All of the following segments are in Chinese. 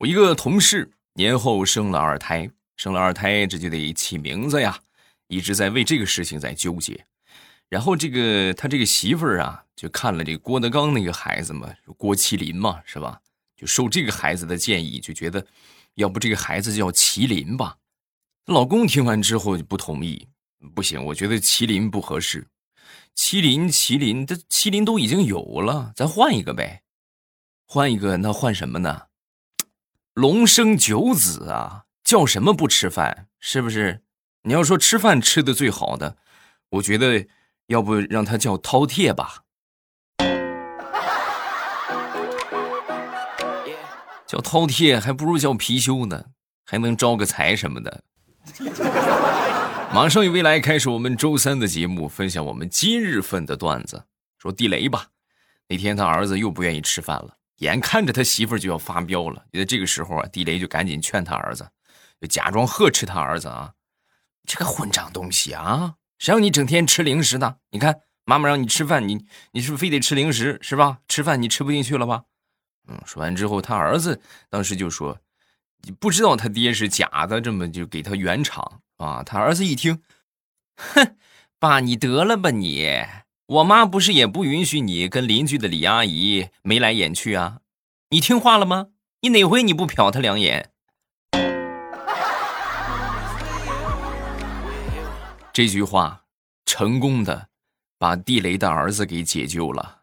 我一个同事年后生了二胎，生了二胎这就得起名字呀，一直在为这个事情在纠结。然后这个他这个媳妇儿啊，就看了这郭德纲那个孩子嘛，郭麒麟嘛，是吧？就受这个孩子的建议，就觉得要不这个孩子叫麒麟吧。老公听完之后就不同意，不行，我觉得麒麟不合适。麒麟，麒麟，这麒麟都已经有了，咱换一个呗。换一个，那换什么呢？龙生九子啊，叫什么不吃饭？是不是？你要说吃饭吃的最好的，我觉得要不让他叫饕餮吧。叫饕餮还不如叫貔貅呢，还能招个财什么的。马上与未来开始我们周三的节目，分享我们今日份的段子。说地雷吧，那天他儿子又不愿意吃饭了。眼看着他媳妇就要发飙了，在这个时候啊，地雷就赶紧劝他儿子，就假装呵斥他儿子啊：“这个混账东西啊，谁让你整天吃零食呢？你看妈妈让你吃饭，你你是不是非得吃零食是吧？吃饭你吃不进去了吧？”嗯，说完之后，他儿子当时就说：“你不知道他爹是假的，这么就给他圆场啊。”他儿子一听，哼，爸你得了吧你。我妈不是也不允许你跟邻居的李阿姨眉来眼去啊？你听话了吗？你哪回你不瞟她两眼？这句话成功的把地雷的儿子给解救了。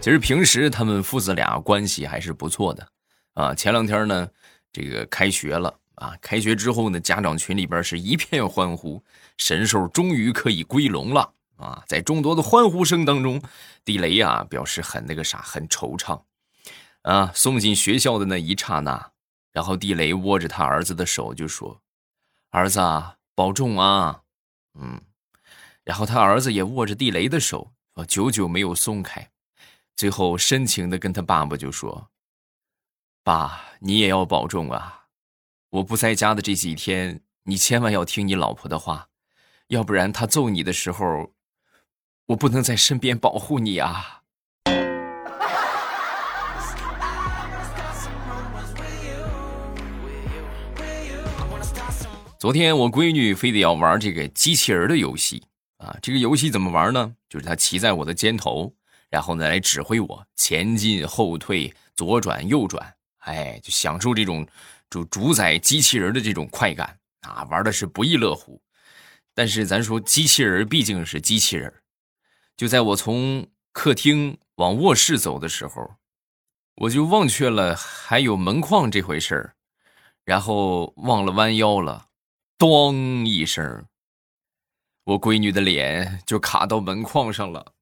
其实平时他们父子俩关系还是不错的啊。前两天呢。这个开学了啊！开学之后呢，家长群里边是一片欢呼，神兽终于可以归笼了啊！在众多的欢呼声当中，地雷啊表示很那个啥，很惆怅啊。送进学校的那一刹那，然后地雷握着他儿子的手就说：“儿子啊保重啊！”嗯，然后他儿子也握着地雷的手，啊久久没有松开，最后深情的跟他爸爸就说。爸，你也要保重啊！我不在家的这几天，你千万要听你老婆的话，要不然她揍你的时候，我不能在身边保护你啊！昨天我闺女非得要玩这个机器人的游戏啊，这个游戏怎么玩呢？就是她骑在我的肩头，然后呢来指挥我前进、后退、左转、右转。哎，就享受这种主主宰机器人的这种快感啊，玩的是不亦乐乎。但是咱说机器人毕竟是机器人，就在我从客厅往卧室走的时候，我就忘却了还有门框这回事儿，然后忘了弯腰了，咚一声，我闺女的脸就卡到门框上了。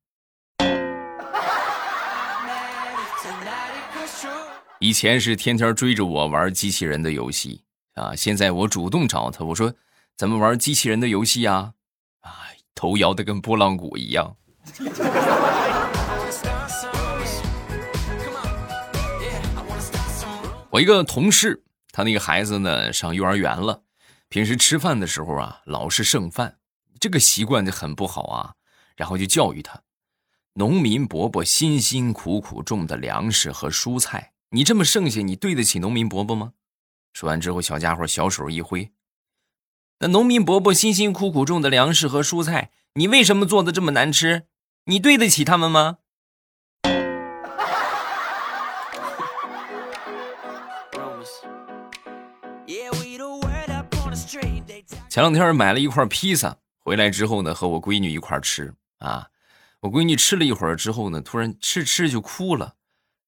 以前是天天追着我玩机器人的游戏啊，现在我主动找他，我说：“咱们玩机器人的游戏呀！”啊，头摇的跟拨浪鼓一样。我一个同事，他那个孩子呢上幼儿园了，平时吃饭的时候啊老是剩饭，这个习惯就很不好啊。然后就教育他：农民伯伯辛辛苦苦种的粮食和蔬菜。你这么剩下，你对得起农民伯伯吗？说完之后，小家伙小手一挥，那农民伯伯辛辛苦苦种的粮食和蔬菜，你为什么做的这么难吃？你对得起他们吗？前两天买了一块披萨回来之后呢，和我闺女一块吃啊。我闺女吃了一会儿之后呢，突然吃吃就哭了。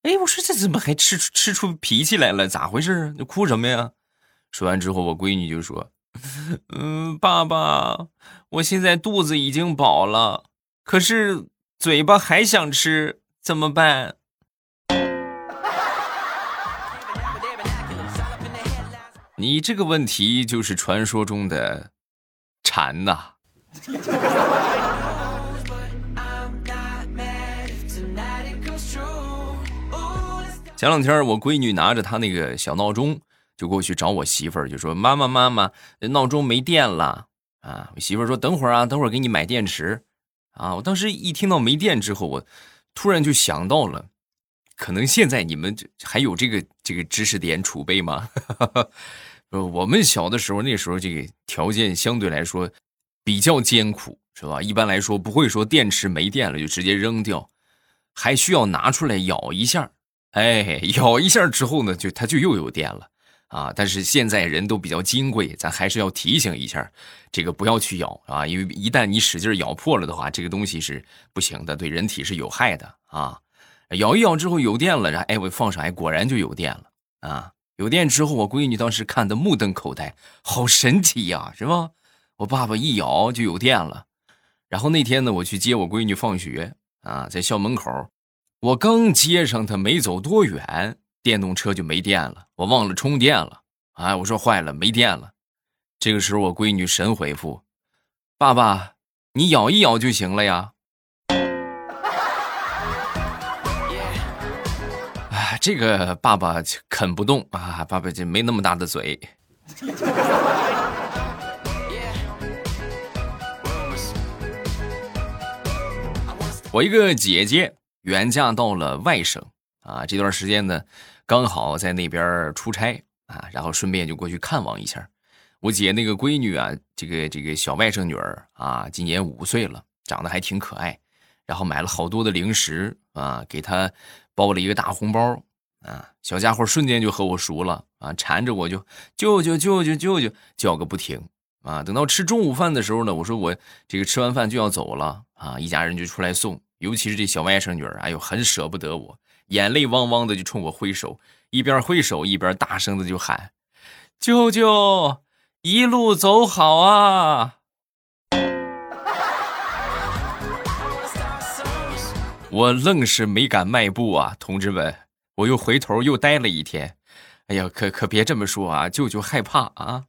哎，我说这怎么还吃出吃出脾气来了？咋回事啊？你哭什么呀？说完之后，我闺女就说：“ 嗯，爸爸，我现在肚子已经饱了，可是嘴巴还想吃，怎么办？” 你这个问题就是传说中的馋呐。前两天，我闺女拿着她那个小闹钟，就过去找我媳妇儿，就说：“妈妈，妈妈，闹钟没电了啊！”我媳妇儿说：“等会儿啊，等会儿给你买电池。”啊！我当时一听到没电之后，我突然就想到了，可能现在你们还有这个这个知识点储备吗？呃，我们小的时候，那时候这个条件相对来说比较艰苦，是吧？一般来说不会说电池没电了就直接扔掉，还需要拿出来咬一下，哎，咬一下之后呢，就它就又有电了啊。但是现在人都比较金贵，咱还是要提醒一下，这个不要去咬啊，因为一旦你使劲咬破了的话，这个东西是不行的，对人体是有害的啊。咬一咬之后有电了，然后哎，我放上，哎，果然就有电了啊。有电之后，我闺女当时看的目瞪口呆，好神奇呀，是吧？我爸爸一咬就有电了。然后那天呢，我去接我闺女放学啊，在校门口，我刚接上它没走多远，电动车就没电了，我忘了充电了。哎，我说坏了，没电了。这个时候，我闺女神回复：“爸爸，你咬一咬就行了呀。”这个爸爸啃不动啊，爸爸就没那么大的嘴。我一个姐姐远嫁到了外省啊，这段时间呢，刚好在那边出差啊，然后顺便就过去看望一下。我姐那个闺女啊，这个这个小外甥女儿啊，今年五岁了，长得还挺可爱，然后买了好多的零食啊，给她包了一个大红包。啊，小家伙瞬间就和我熟了啊，缠着我就舅舅舅舅舅舅叫个不停啊。等到吃中午饭的时候呢，我说我这个吃完饭就要走了啊，一家人就出来送，尤其是这小外甥女儿，哎呦，很舍不得我，眼泪汪汪的就冲我挥手，一边挥手一边大声的就喊：“舅舅，一路走好啊！” 我愣是没敢迈步啊，同志们。我又回头又待了一天，哎呀，可可别这么说啊，舅舅害怕啊。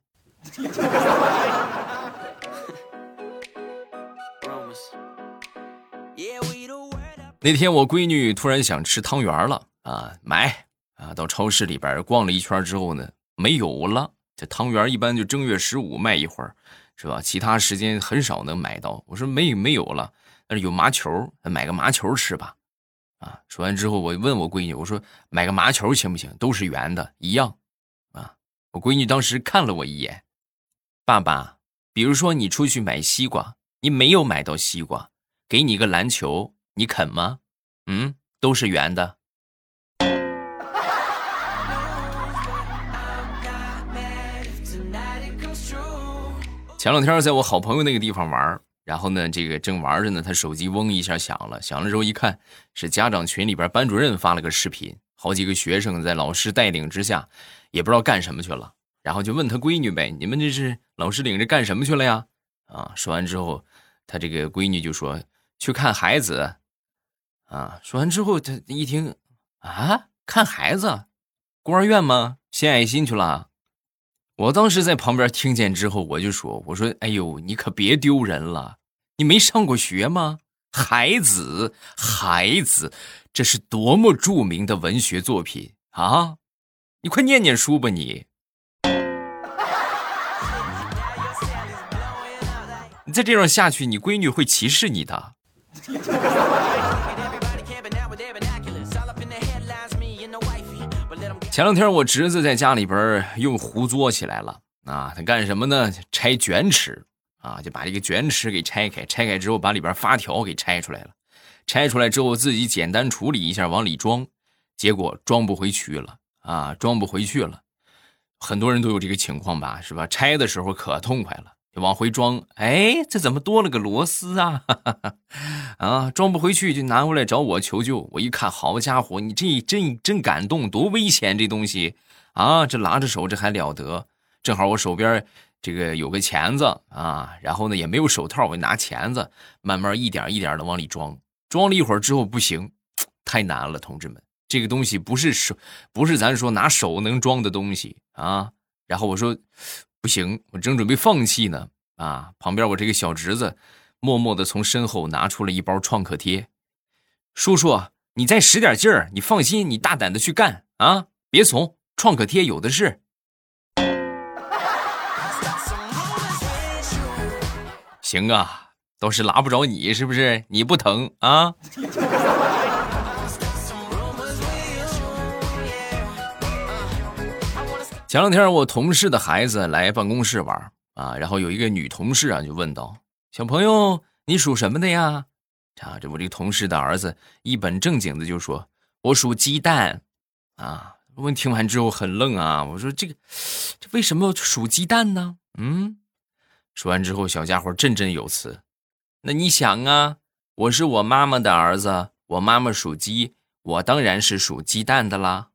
那天我闺女突然想吃汤圆了啊，买啊，到超市里边逛了一圈之后呢，没有了。这汤圆一般就正月十五卖一会儿，是吧？其他时间很少能买到。我说没没有了，但是有麻球，买个麻球吃吧。啊！说完之后，我问我闺女：“我说买个麻球行不行？都是圆的，一样。”啊！我闺女当时看了我一眼：“爸爸，比如说你出去买西瓜，你没有买到西瓜，给你一个篮球，你啃吗？嗯，都是圆的。”前两天在我好朋友那个地方玩然后呢，这个正玩着呢，他手机嗡一下响了，响了之后一看，是家长群里边班主任发了个视频，好几个学生在老师带领之下，也不知道干什么去了，然后就问他闺女呗：“你们这是老师领着干什么去了呀？”啊，说完之后，他这个闺女就说：“去看孩子。”啊，说完之后，他一听，啊，看孩子，孤儿院吗？献爱心去了。我当时在旁边听见之后，我就说：“我说，哎呦，你可别丢人了。”你没上过学吗？孩子，孩子，这是多么著名的文学作品啊！你快念念书吧，你。你再这样下去，你闺女会歧视你的。前两天我侄子在家里边又胡作起来了啊！他干什么呢？拆卷尺。啊，就把这个卷尺给拆开，拆开之后把里边发条给拆出来了，拆出来之后自己简单处理一下往里装，结果装不回去了啊，装不回去了。很多人都有这个情况吧，是吧？拆的时候可痛快了，就往回装，哎，这怎么多了个螺丝啊？啊，装不回去就拿过来找我求救。我一看，好家伙，你这真真感动，多危险这东西啊！这拿着手这还了得？正好我手边。这个有个钳子啊，然后呢也没有手套，我就拿钳子慢慢一点一点的往里装。装了一会儿之后不行，太难了，同志们，这个东西不是手，不是咱说拿手能装的东西啊。然后我说不行，我正准备放弃呢啊，旁边我这个小侄子默默的从身后拿出了一包创可贴，叔叔，你再使点劲儿，你放心，你大胆的去干啊，别怂，创可贴有的是。行啊，倒是拉不着你，是不是？你不疼啊？前两天我同事的孩子来办公室玩啊，然后有一个女同事啊就问道：“小朋友，你属什么的呀？”啊，这我这个同事的儿子一本正经的就说：“我属鸡蛋。”啊，问听完之后很愣啊，我说：“这个，这为什么属鸡蛋呢？”嗯，说完之后，小家伙振振有词：“那你想啊，我是我妈妈的儿子，我妈妈属鸡，我当然是属鸡蛋的啦。”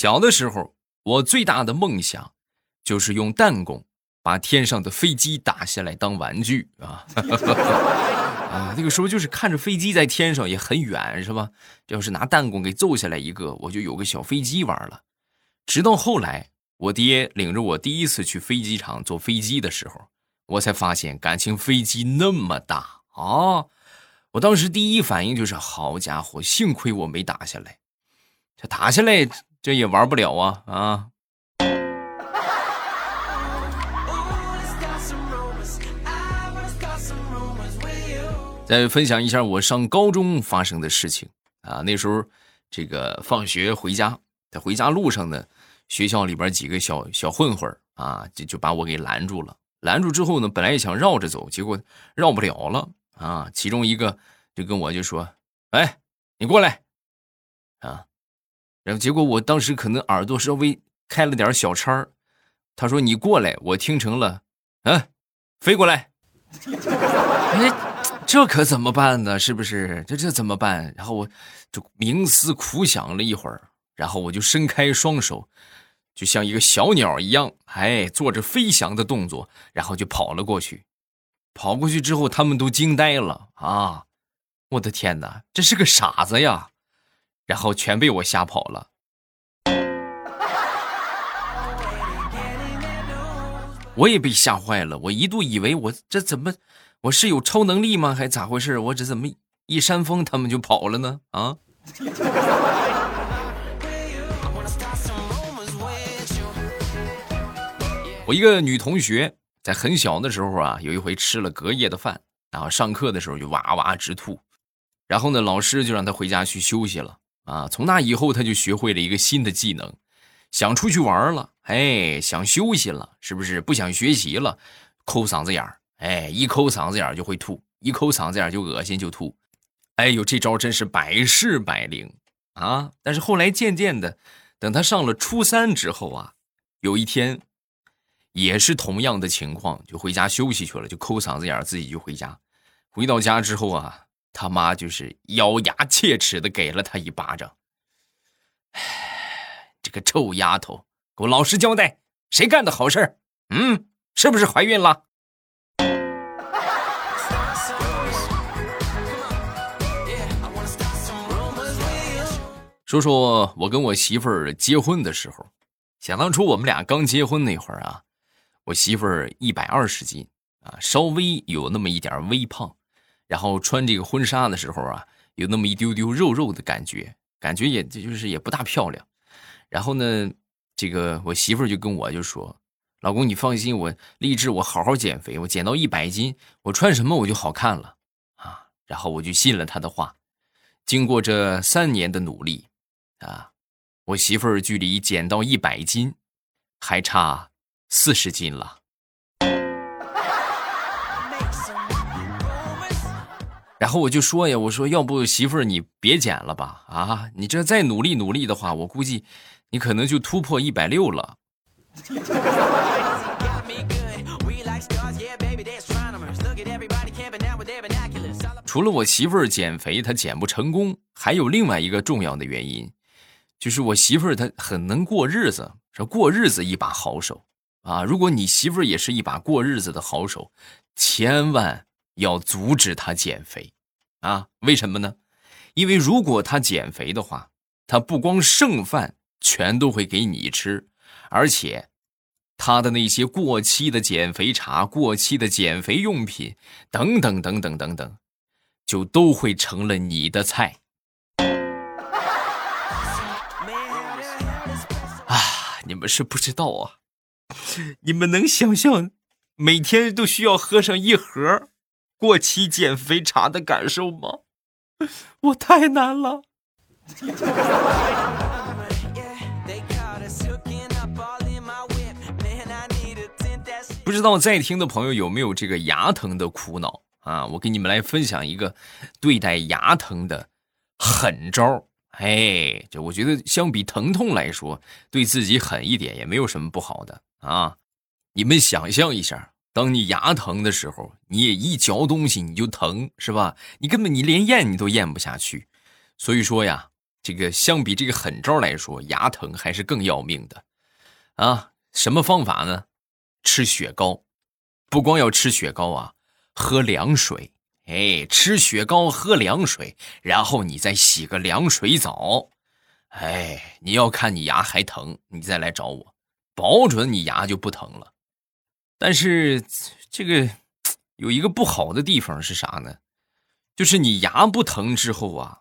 小的时候，我最大的梦想就是用弹弓把天上的飞机打下来当玩具啊！啊，那个时候就是看着飞机在天上也很远，是吧？要是拿弹弓给揍下来一个，我就有个小飞机玩了。直到后来，我爹领着我第一次去飞机场坐飞机的时候，我才发现感情飞机那么大啊！我当时第一反应就是：好家伙，幸亏我没打下来，这打下来。这也玩不了啊啊！再分享一下我上高中发生的事情啊。那时候，这个放学回家，在回家路上呢，学校里边几个小小混混啊，就就把我给拦住了。拦住之后呢，本来也想绕着走，结果绕不了了啊。其中一个就跟我就说：“哎，你过来啊。”然后结果我当时可能耳朵稍微开了点小差儿，他说你过来，我听成了，嗯，飞过来，哎，这可怎么办呢？是不是？这这怎么办？然后我就冥思苦想了一会儿，然后我就伸开双手，就像一个小鸟一样，哎，做着飞翔的动作，然后就跑了过去。跑过去之后，他们都惊呆了啊！我的天哪，这是个傻子呀！然后全被我吓跑了，我也被吓坏了。我一度以为我这怎么，我是有超能力吗？还咋回事？我这怎么一扇风他们就跑了呢？啊！我一个女同学在很小的时候啊，有一回吃了隔夜的饭，然后上课的时候就哇哇直吐，然后呢，老师就让她回家去休息了。啊，从那以后他就学会了一个新的技能，想出去玩了，哎，想休息了，是不是不想学习了？抠嗓子眼儿，哎，一抠嗓子眼儿就会吐，一抠嗓子眼儿就恶心就吐，哎呦，这招真是百试百灵啊！但是后来渐渐的，等他上了初三之后啊，有一天，也是同样的情况，就回家休息去了，就抠嗓子眼儿，自己就回家。回到家之后啊。他妈就是咬牙切齿的给了他一巴掌。唉，这个臭丫头，给我老实交代，谁干的好事嗯，是不是怀孕了？说说我跟我媳妇儿结婚的时候，想当初我们俩刚结婚那会儿啊，我媳妇儿一百二十斤啊，稍微有那么一点微胖。然后穿这个婚纱的时候啊，有那么一丢丢肉肉的感觉，感觉也就是也不大漂亮。然后呢，这个我媳妇儿就跟我就说：“老公，你放心，我立志我好好减肥，我减到一百斤，我穿什么我就好看了啊。”然后我就信了他的话。经过这三年的努力啊，我媳妇儿距离减到一百斤还差四十斤了。然后我就说呀，我说要不媳妇儿你别减了吧，啊，你这再努力努力的话，我估计你可能就突破一百六了。除了我媳妇儿减肥她减不成功，还有另外一个重要的原因，就是我媳妇儿她很能过日子，说过日子一把好手啊。如果你媳妇儿也是一把过日子的好手，千万。要阻止他减肥，啊？为什么呢？因为如果他减肥的话，他不光剩饭全都会给你吃，而且他的那些过期的减肥茶、过期的减肥用品等等等等等等，就都会成了你的菜。啊你们是不知道啊，你们能想象每天都需要喝上一盒过期减肥茶的感受吗？我太难了。不知道在听的朋友有没有这个牙疼的苦恼啊？我给你们来分享一个对待牙疼的狠招哎，这我觉得相比疼痛来说，对自己狠一点也没有什么不好的啊。你们想象一下，当你牙疼的时候，你也一嚼东西你就疼，是吧？你根本你连咽你都咽不下去。所以说呀，这个相比这个狠招来说，牙疼还是更要命的啊。什么方法呢？吃雪糕，不光要吃雪糕啊，喝凉水。哎，吃雪糕，喝凉水，然后你再洗个凉水澡。哎，你要看你牙还疼，你再来找我，保准你牙就不疼了。但是这个有一个不好的地方是啥呢？就是你牙不疼之后啊，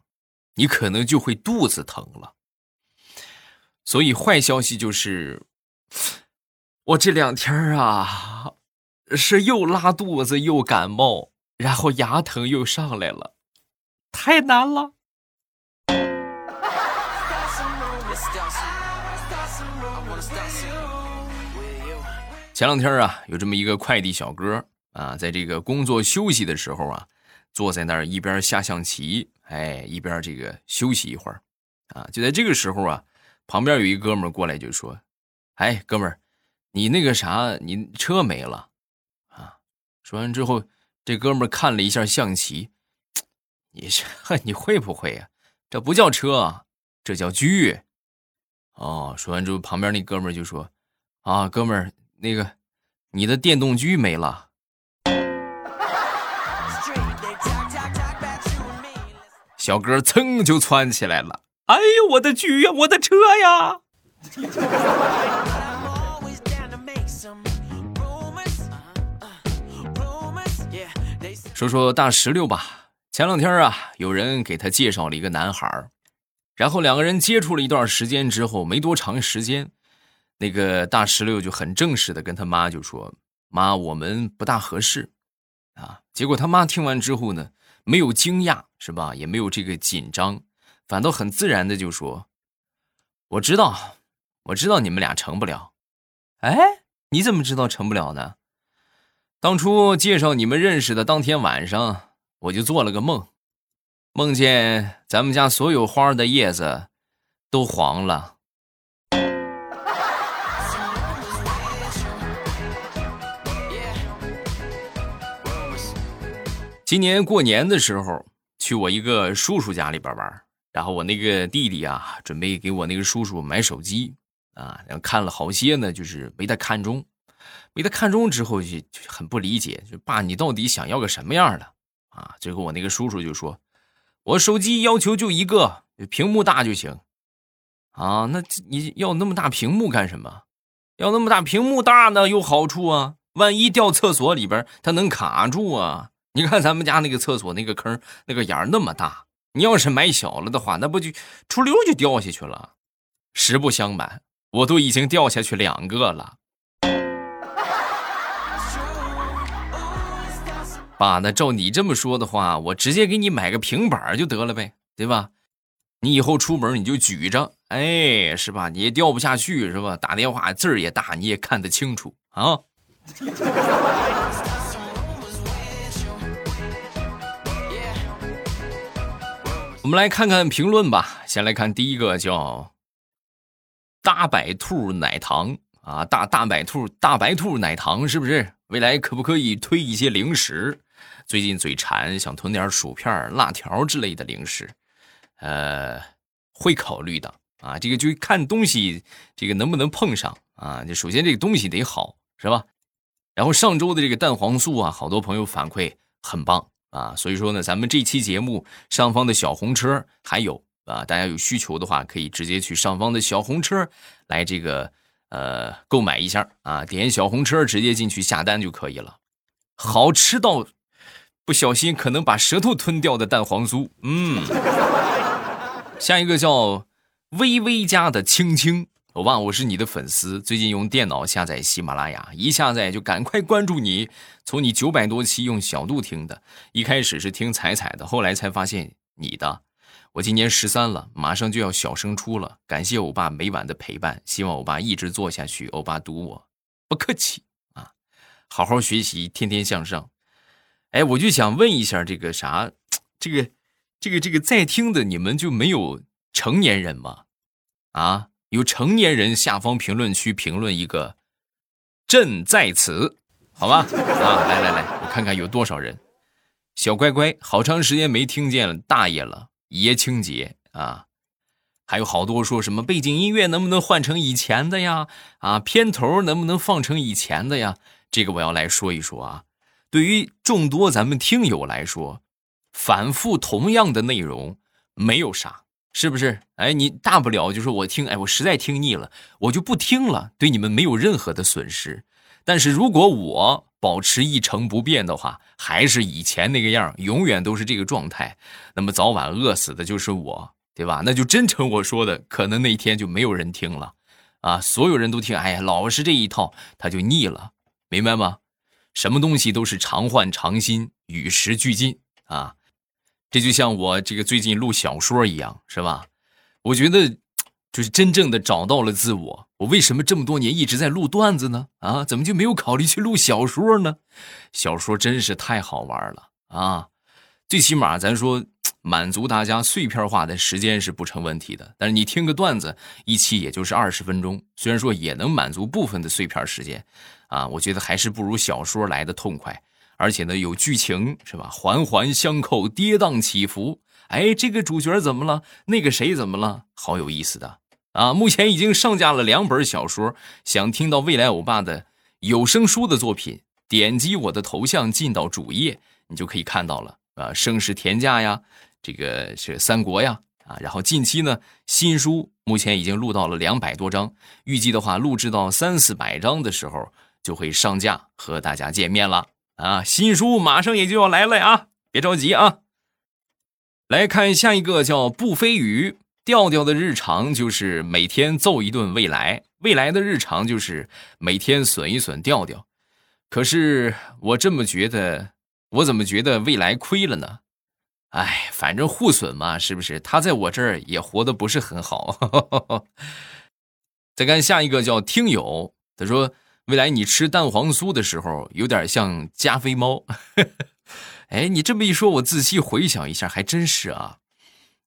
你可能就会肚子疼了。所以坏消息就是。我这两天啊，是又拉肚子又感冒，然后牙疼又上来了，太难了。前两天啊，有这么一个快递小哥啊，在这个工作休息的时候啊，坐在那儿一边下象棋，哎，一边这个休息一会儿，啊，就在这个时候啊，旁边有一哥们过来就说：“哎，哥们儿。”你那个啥，你车没了，啊！说完之后，这哥们看了一下象棋，你这你会不会呀？这不叫车啊，这叫车。哦，说完之后，旁边那哥们就说：“啊，哥们儿，那个你的电动车没了。”小哥噌就窜起来了：“哎呦，我的车呀，我的车呀！”说说大石榴吧。前两天啊，有人给他介绍了一个男孩然后两个人接触了一段时间之后，没多长时间，那个大石榴就很正式的跟他妈就说：“妈，我们不大合适。”啊，结果他妈听完之后呢，没有惊讶是吧？也没有这个紧张，反倒很自然的就说：“我知道，我知道你们俩成不了。”哎，你怎么知道成不了呢？当初介绍你们认识的当天晚上，我就做了个梦，梦见咱们家所有花的叶子都黄了。今年过年的时候，去我一个叔叔家里边玩，然后我那个弟弟啊，准备给我那个叔叔买手机啊，然后看了好些呢，就是没太看中。被他看中之后，就就很不理解，就爸，你到底想要个什么样的啊？最后我那个叔叔就说：“我手机要求就一个，屏幕大就行。”啊，那你要那么大屏幕干什么？要那么大屏幕大呢有好处啊，万一掉厕所里边，它能卡住啊。你看咱们家那个厕所那个坑那个眼儿那么大，你要是买小了的话，那不就出溜就掉下去了？实不相瞒，我都已经掉下去两个了。爸，那照你这么说的话，我直接给你买个平板就得了呗，对吧？你以后出门你就举着，哎，是吧？你也掉不下去，是吧？打电话字儿也大，你也看得清楚啊。我们来看看评论吧。先来看第一个，叫大白兔奶糖啊，大大白兔大白兔奶糖是不是？未来可不可以推一些零食？最近嘴馋，想囤点薯片、辣条之类的零食，呃，会考虑的啊。这个就看东西，这个能不能碰上啊？就首先这个东西得好，是吧？然后上周的这个蛋黄酥啊，好多朋友反馈很棒啊，所以说呢，咱们这期节目上方的小红车还有啊，大家有需求的话，可以直接去上方的小红车来这个呃购买一下啊，点小红车直接进去下单就可以了，好吃到。不小心可能把舌头吞掉的蛋黄酥，嗯，下一个叫微微家的青青欧巴，我是你的粉丝，最近用电脑下载喜马拉雅，一下载就赶快关注你。从你九百多期用小度听的，一开始是听彩彩的，后来才发现你的。我今年十三了，马上就要小升初了。感谢欧巴每晚的陪伴，希望欧巴一直做下去。欧巴读我，不客气啊，好好学习，天天向上。哎，我就想问一下，这个啥，这个，这个，这个在听的你们就没有成年人吗？啊，有成年人下方评论区评论一个“朕在此”，好吧？啊，来来来，我看看有多少人。小乖乖，好长时间没听见大爷了。爷青结啊，还有好多说什么背景音乐能不能换成以前的呀？啊，片头能不能放成以前的呀？这个我要来说一说啊。对于众多咱们听友来说，反复同样的内容没有啥，是不是？哎，你大不了就是我听，哎，我实在听腻了，我就不听了，对你们没有任何的损失。但是如果我保持一成不变的话，还是以前那个样，永远都是这个状态，那么早晚饿死的就是我，对吧？那就真成我说的，可能那一天就没有人听了，啊，所有人都听，哎呀，老是这一套，他就腻了，明白吗？什么东西都是常换常新，与时俱进啊！这就像我这个最近录小说一样，是吧？我觉得就是真正的找到了自我。我为什么这么多年一直在录段子呢？啊，怎么就没有考虑去录小说呢？小说真是太好玩了啊！最起码咱说满足大家碎片化的时间是不成问题的。但是你听个段子，一期也就是二十分钟，虽然说也能满足部分的碎片时间。啊，我觉得还是不如小说来的痛快，而且呢有剧情是吧？环环相扣，跌宕起伏。哎，这个主角怎么了？那个谁怎么了？好有意思的啊！目前已经上架了两本小说，想听到未来欧巴的有声书的作品，点击我的头像进到主页，你就可以看到了啊。盛世田家呀，这个是三国呀啊。然后近期呢，新书目前已经录到了两百多章，预计的话录制到三四百章的时候。就会上架和大家见面了啊！新书马上也就要来了呀，别着急啊。来看下一个叫不飞鱼调调的日常，就是每天揍一顿未来；未来的日常就是每天损一损调调。可是我这么觉得，我怎么觉得未来亏了呢？哎，反正互损嘛，是不是？他在我这儿也活得不是很好。再看下一个叫听友，他说。未来你吃蛋黄酥的时候，有点像加菲猫。哎，你这么一说，我仔细回想一下，还真是啊。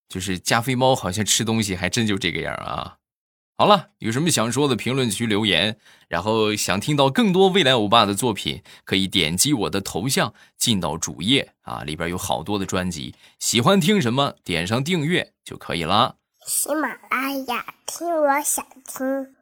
就是加菲猫好像吃东西还真就这个样啊。好了，有什么想说的，评论区留言。然后想听到更多未来欧巴的作品，可以点击我的头像进到主页啊，里边有好多的专辑。喜欢听什么，点上订阅就可以了。喜马拉雅听，我想听。